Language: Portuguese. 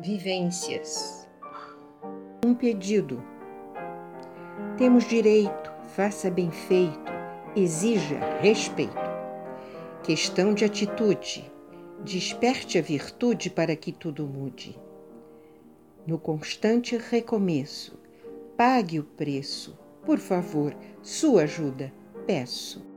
Vivências. Um pedido. Temos direito, faça bem feito, exija respeito. Questão de atitude. Desperte a virtude para que tudo mude. No constante recomeço, pague o preço. Por favor, sua ajuda, peço.